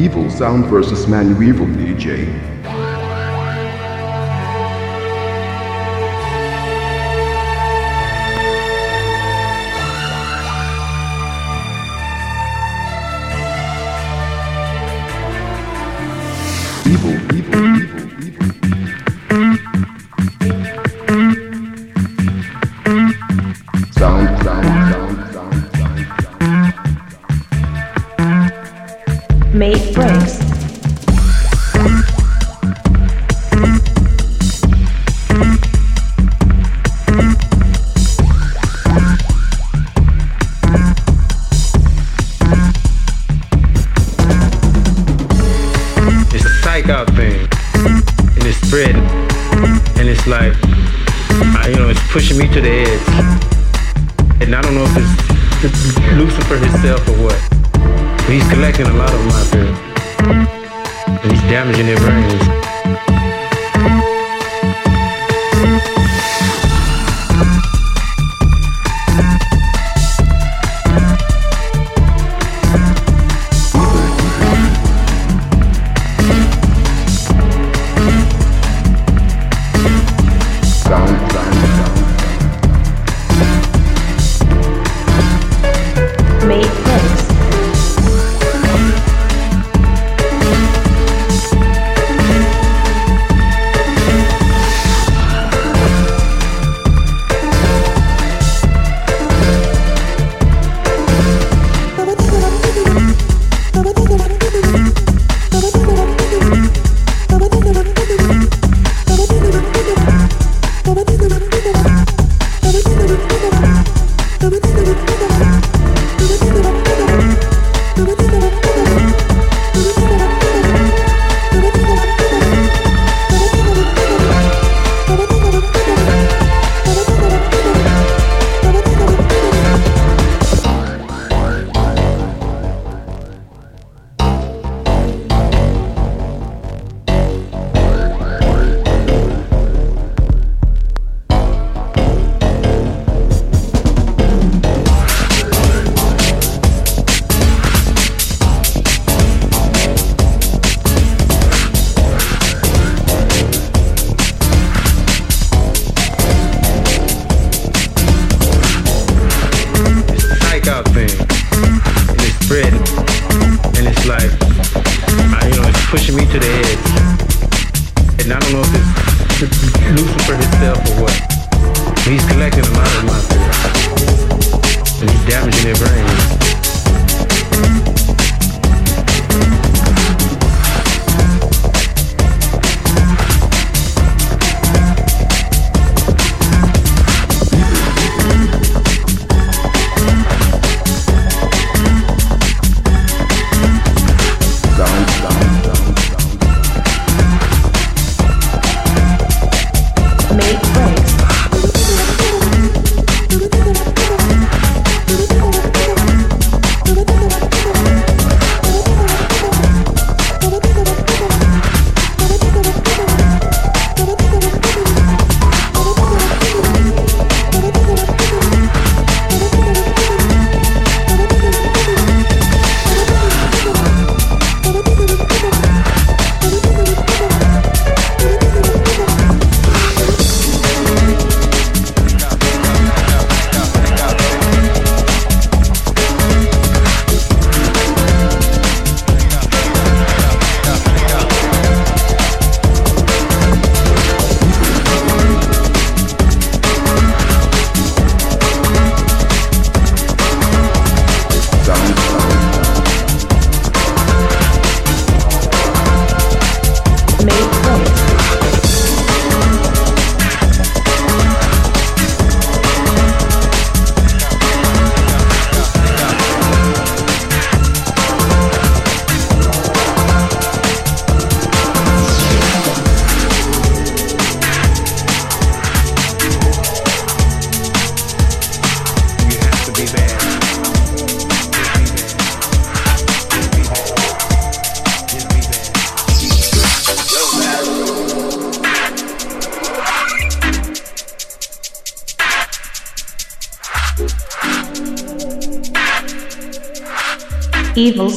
Evil Sound versus Manu Evil DJ.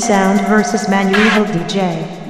Sound versus Manu Evil DJ.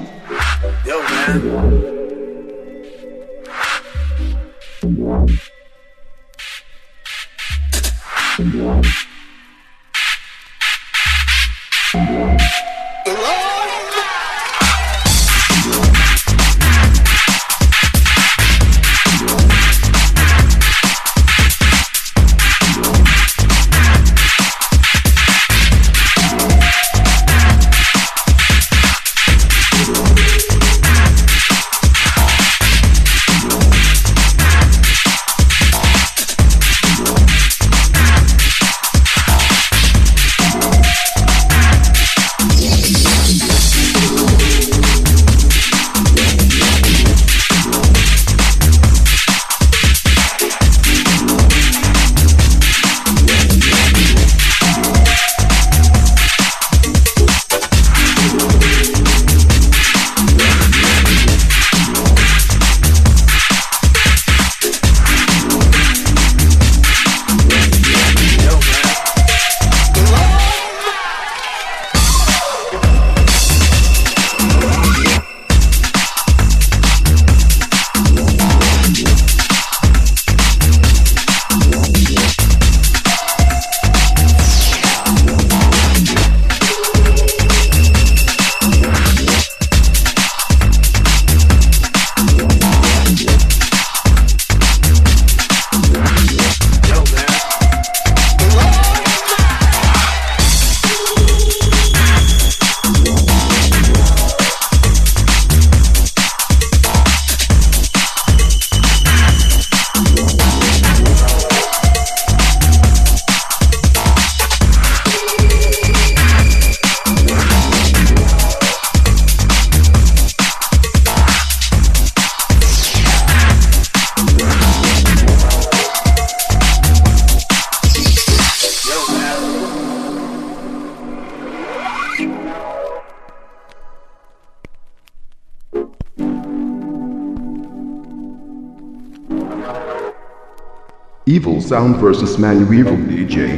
Sound versus Manu Evil DJ.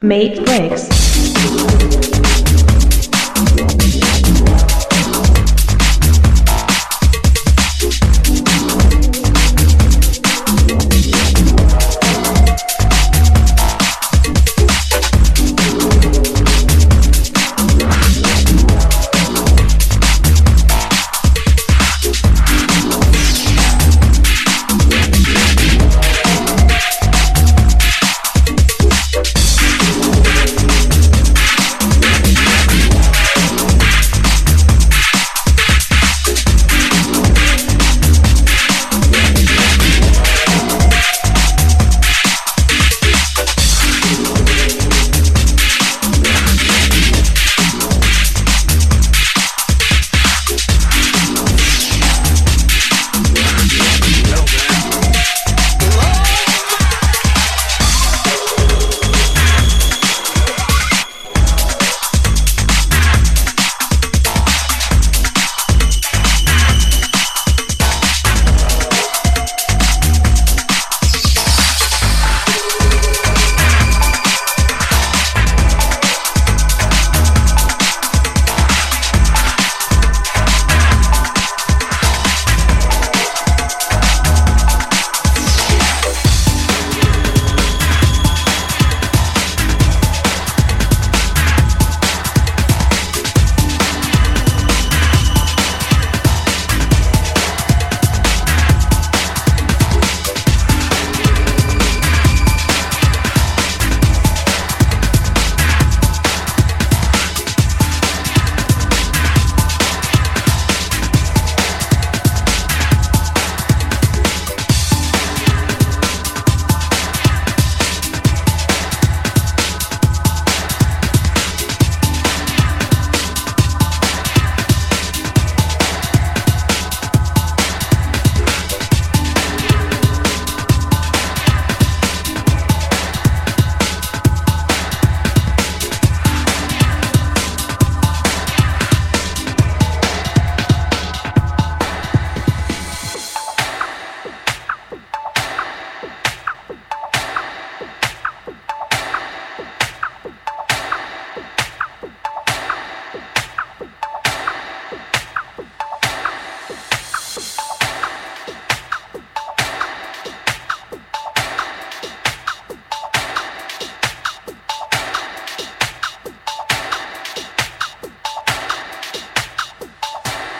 Mate Breakz.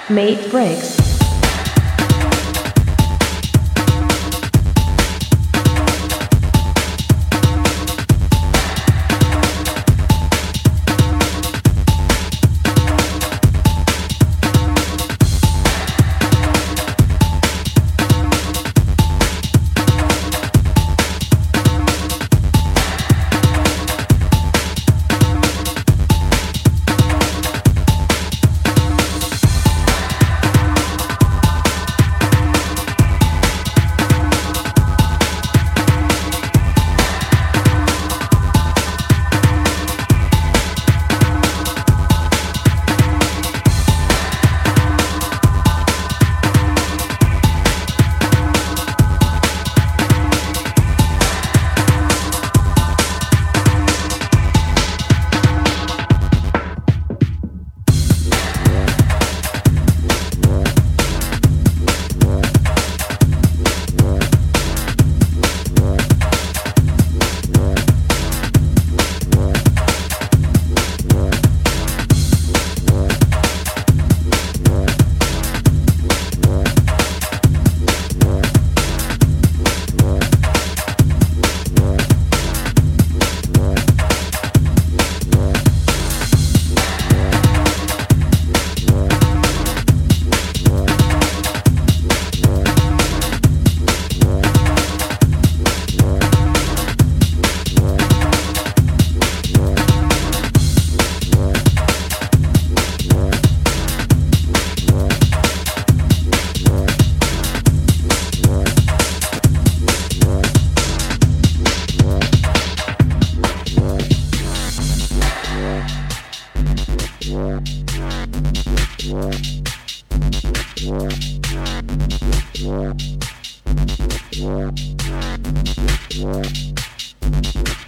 Mate Breakz.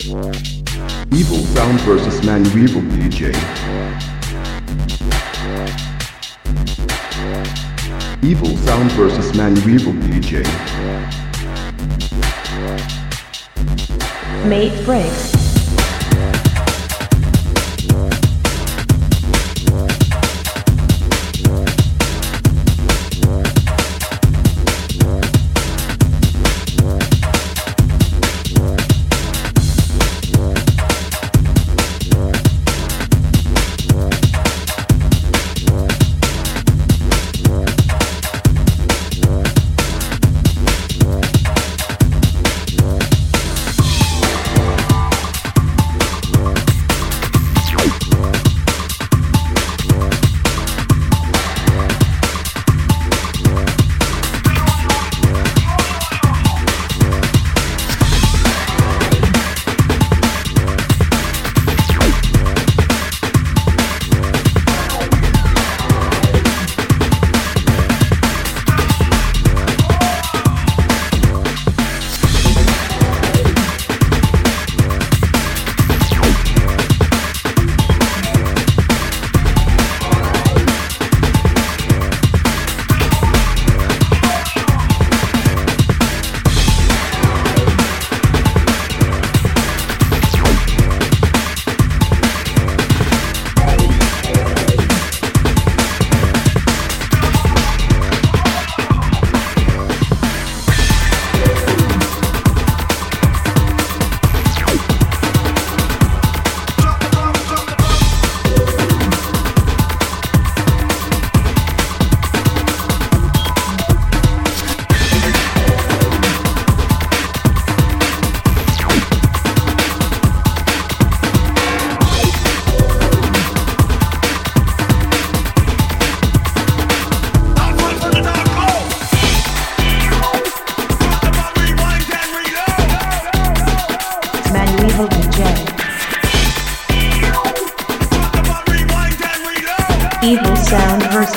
Evil Sound versus Manu Evil DJ. Evil Sound versus Manu Evil DJ. Mate Breakz.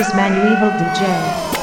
Sound versus Manu Evil DJ.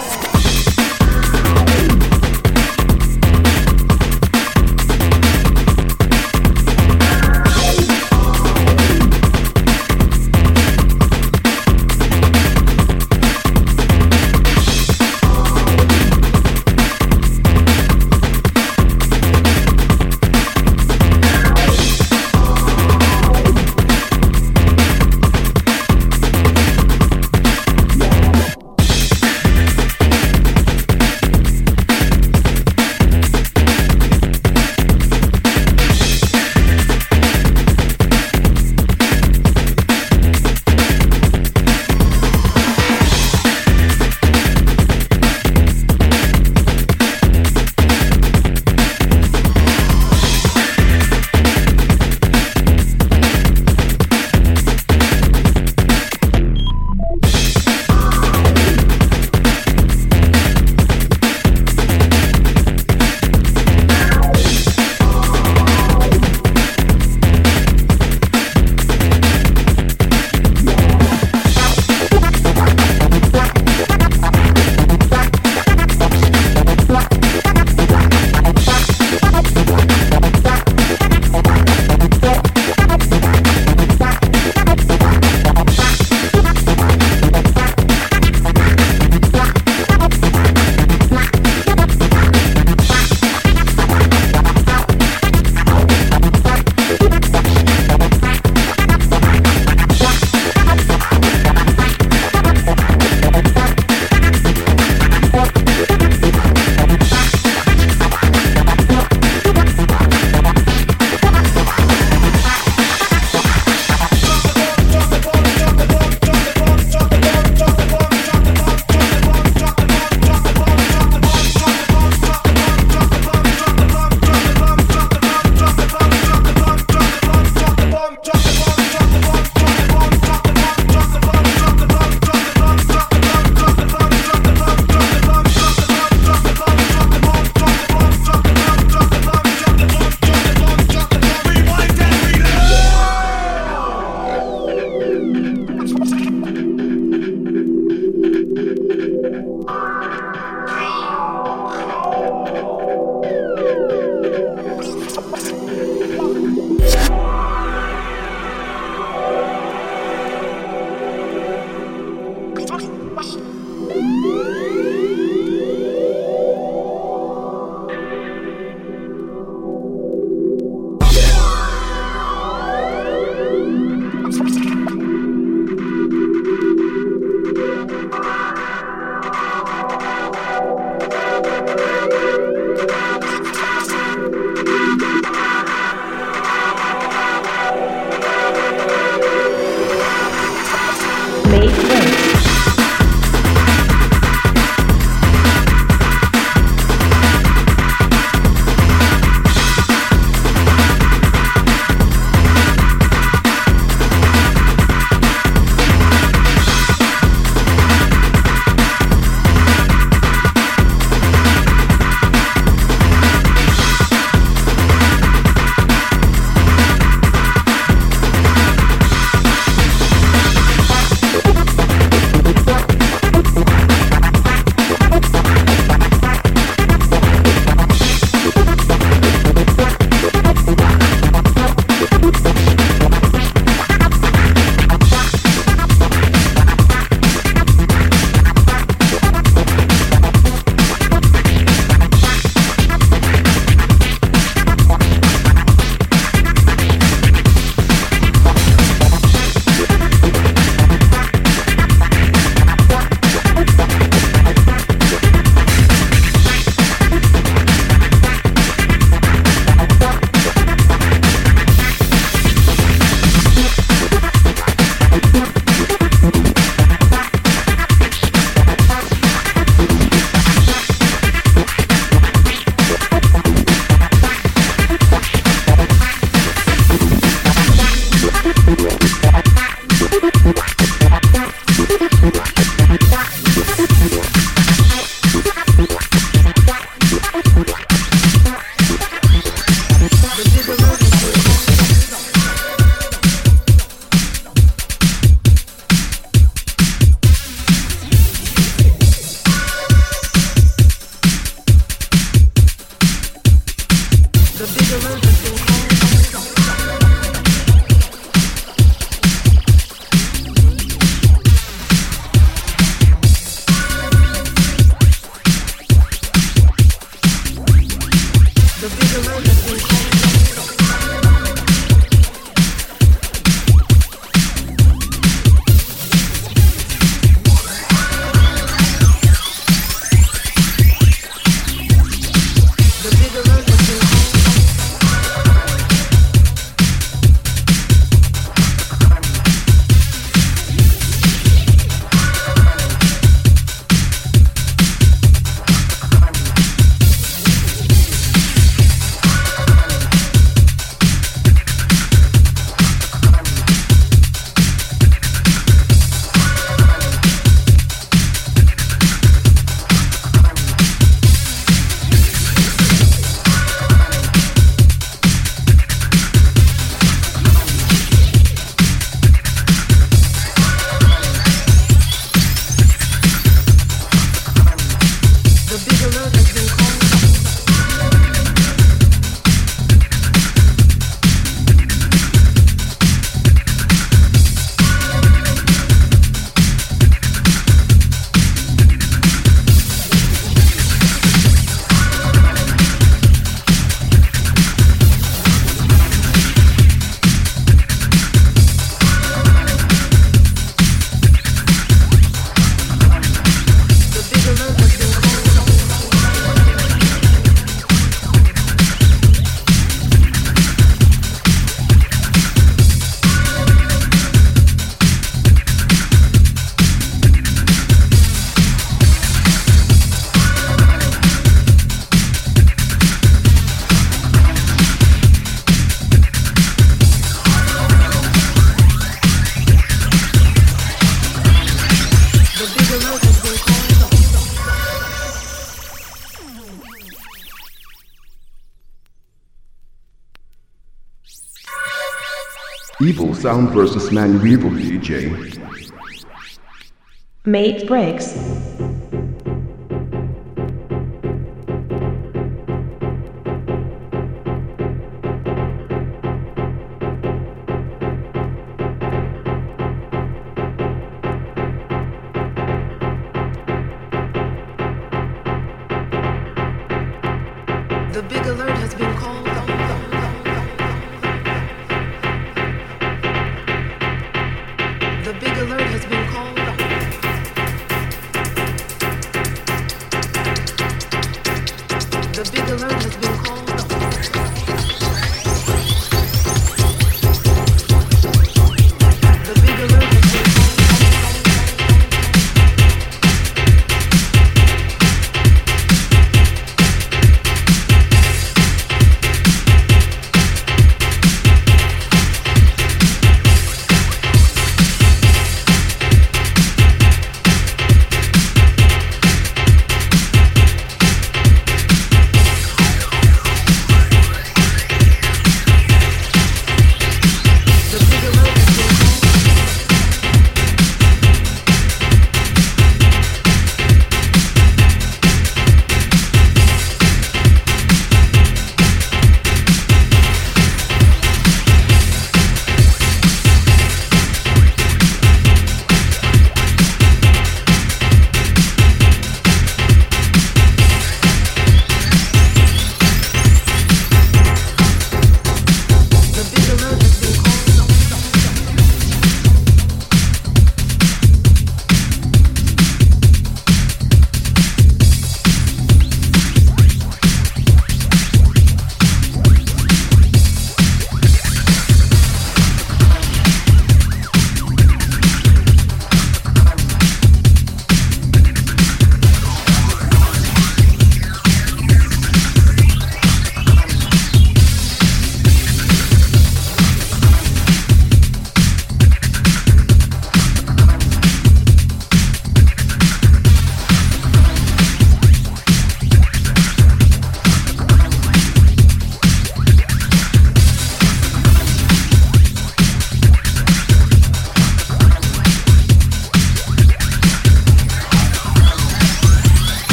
Sound versus Evil DJ. Mate Breakz.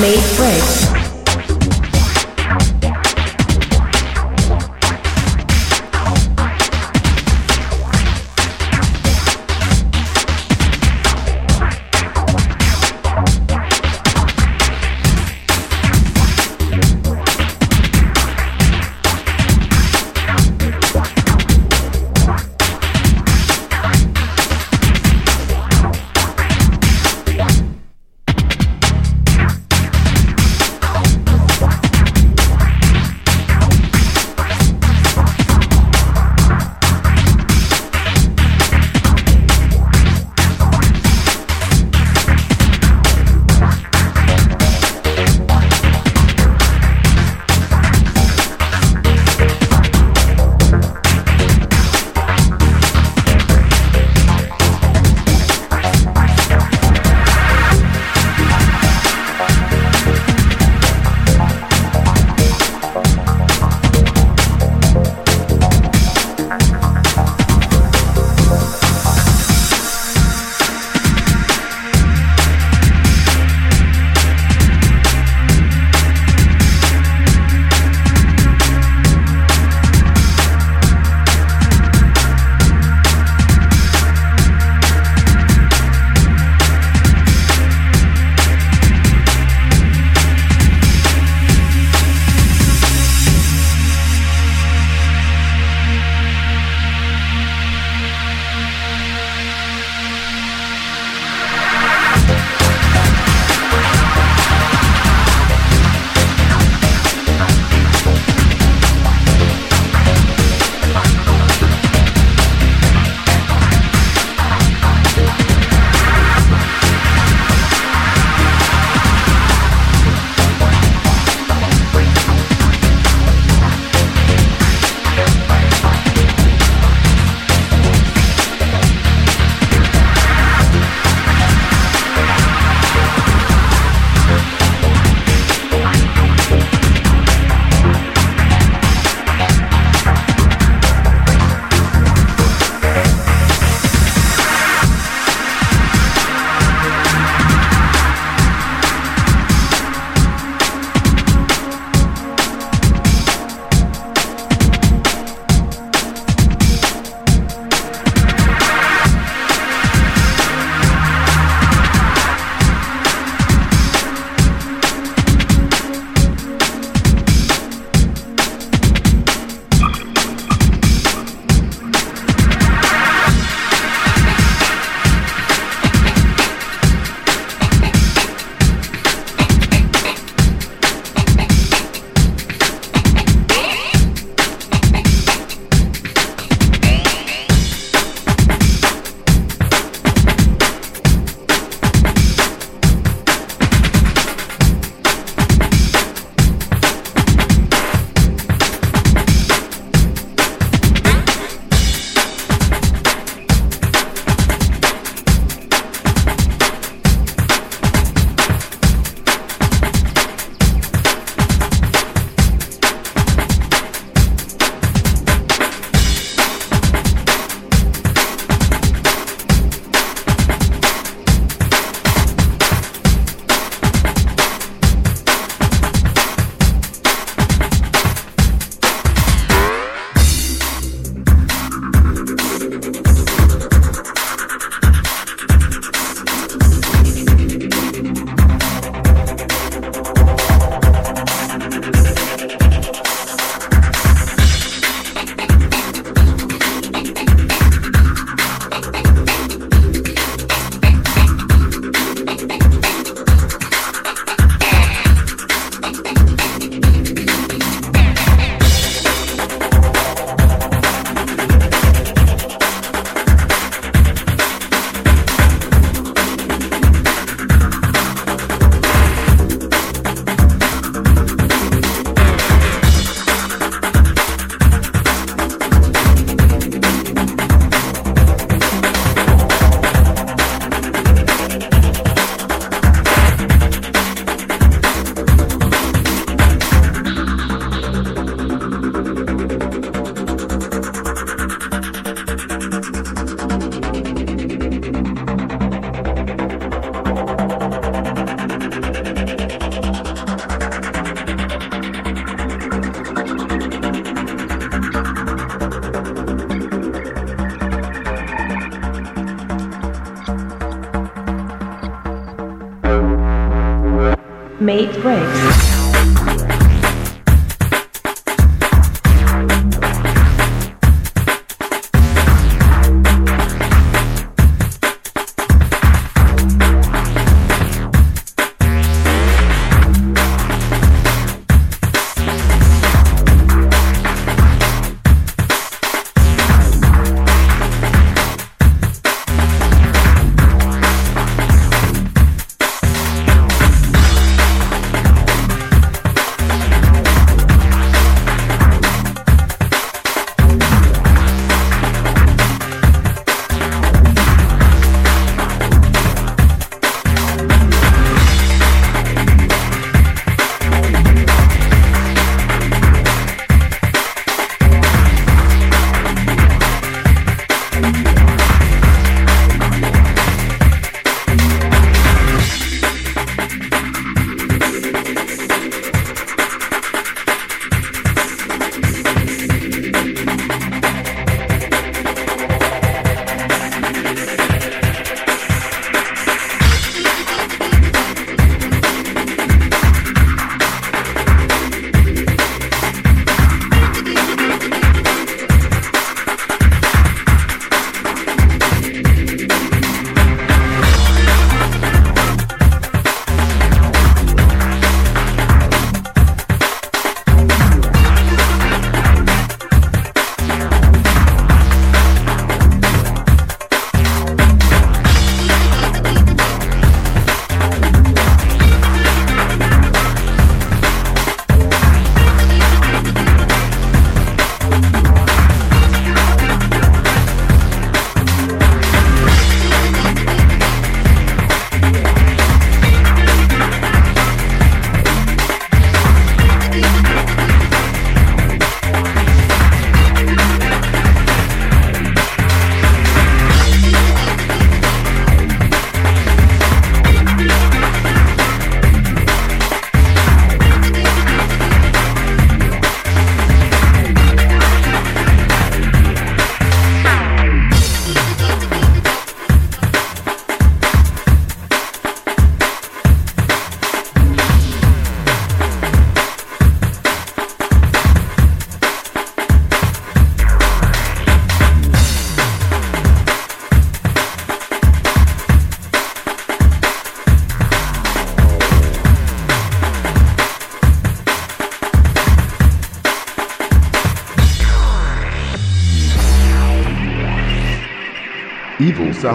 Mate Breakz.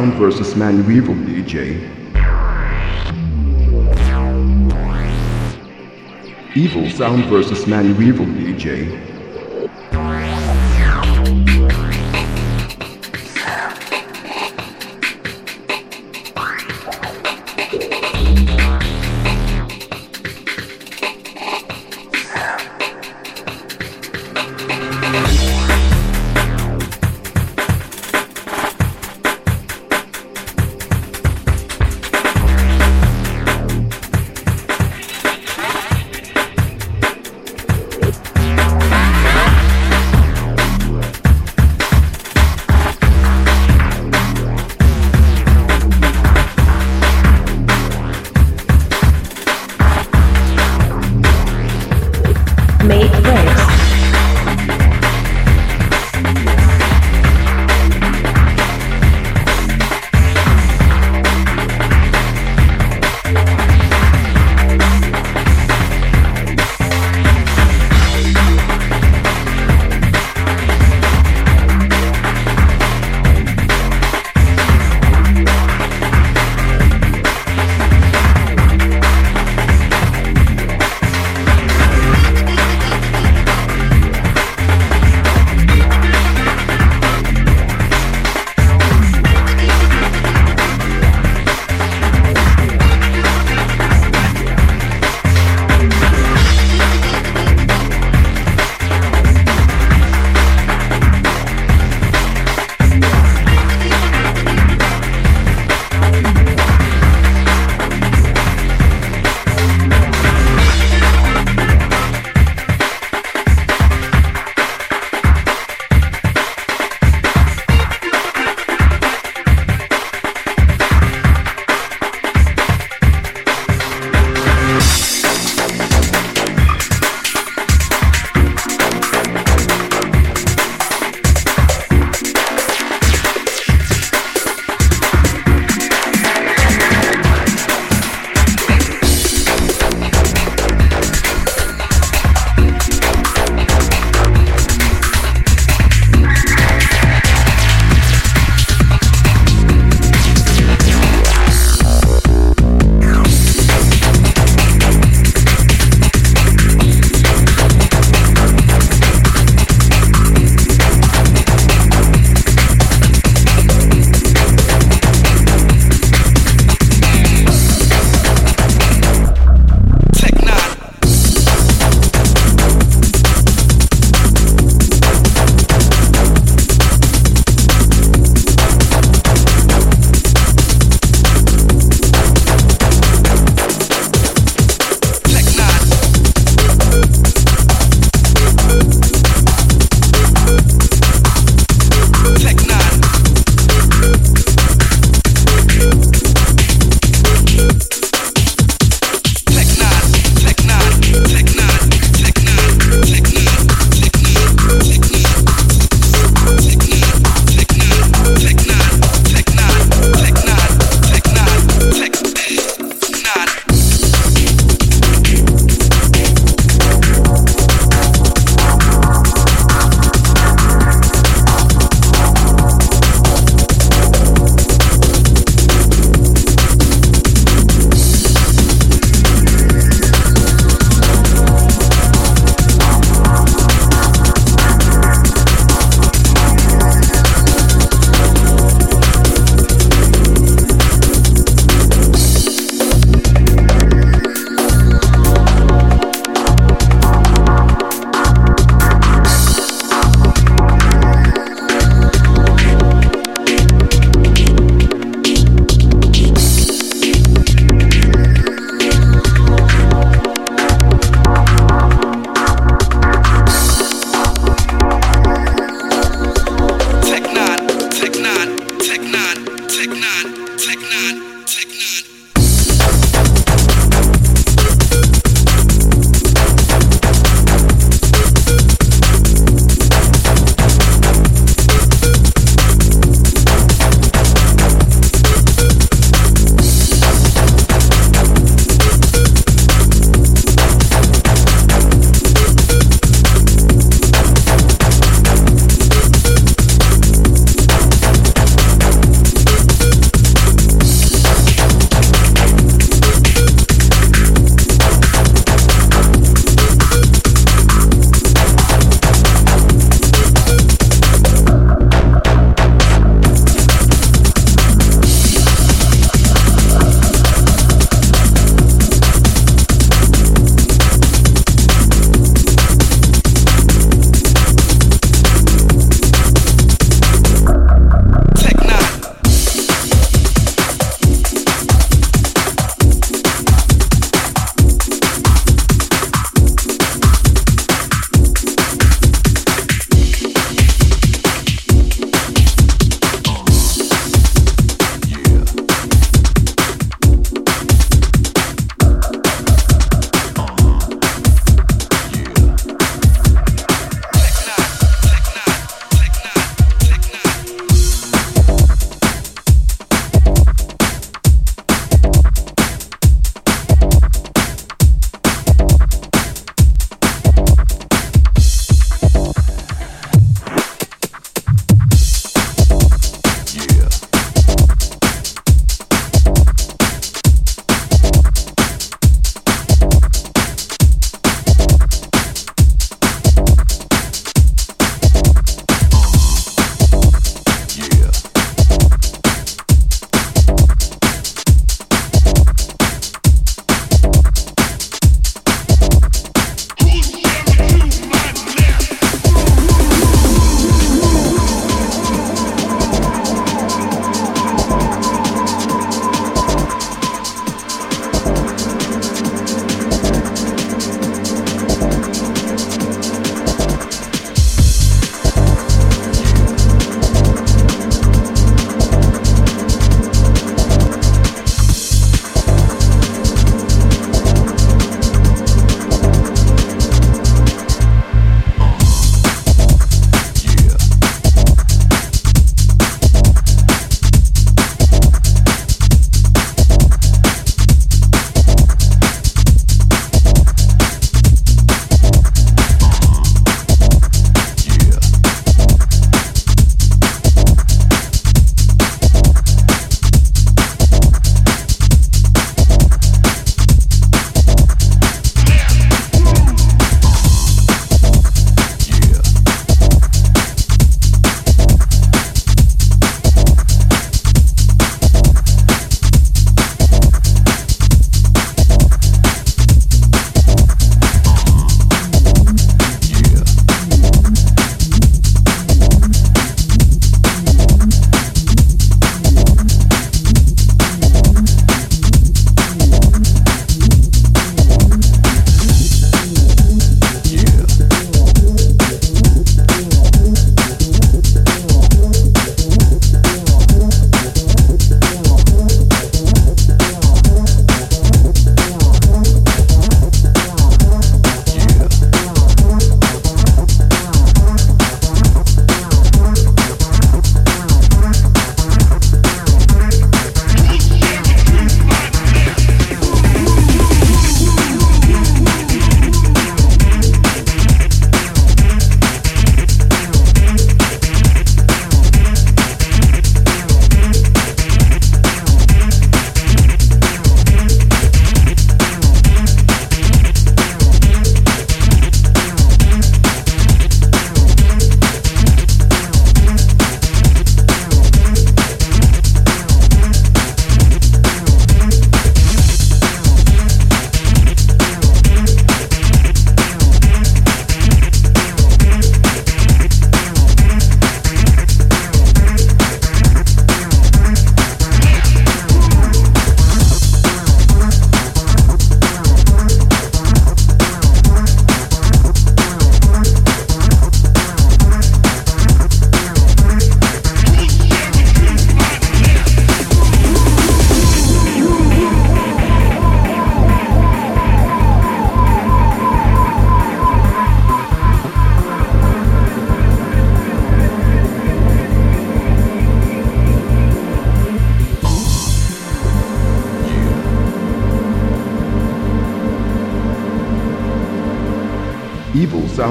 Sound versus ManuEvil DJ. EvilSound versus ManuEvil DJ.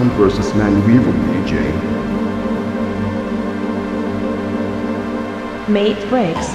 Sound versus ManuEvil DJ. Mate Breakz.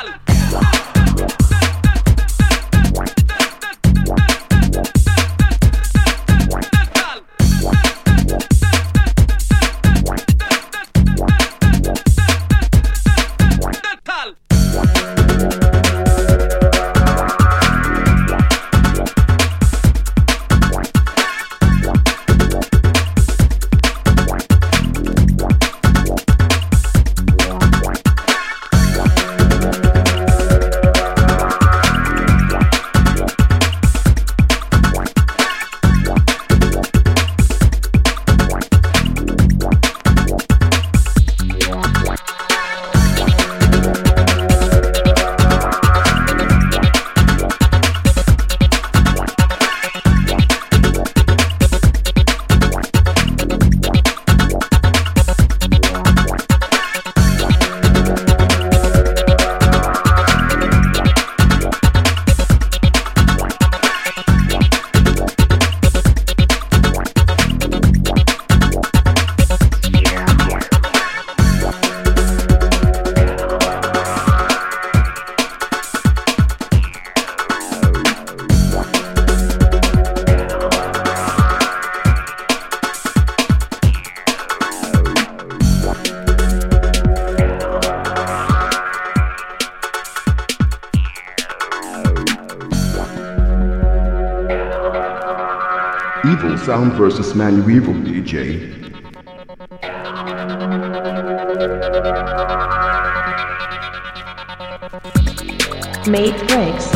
Total. Sound versus ManuEvil DJ. Mate Breakz.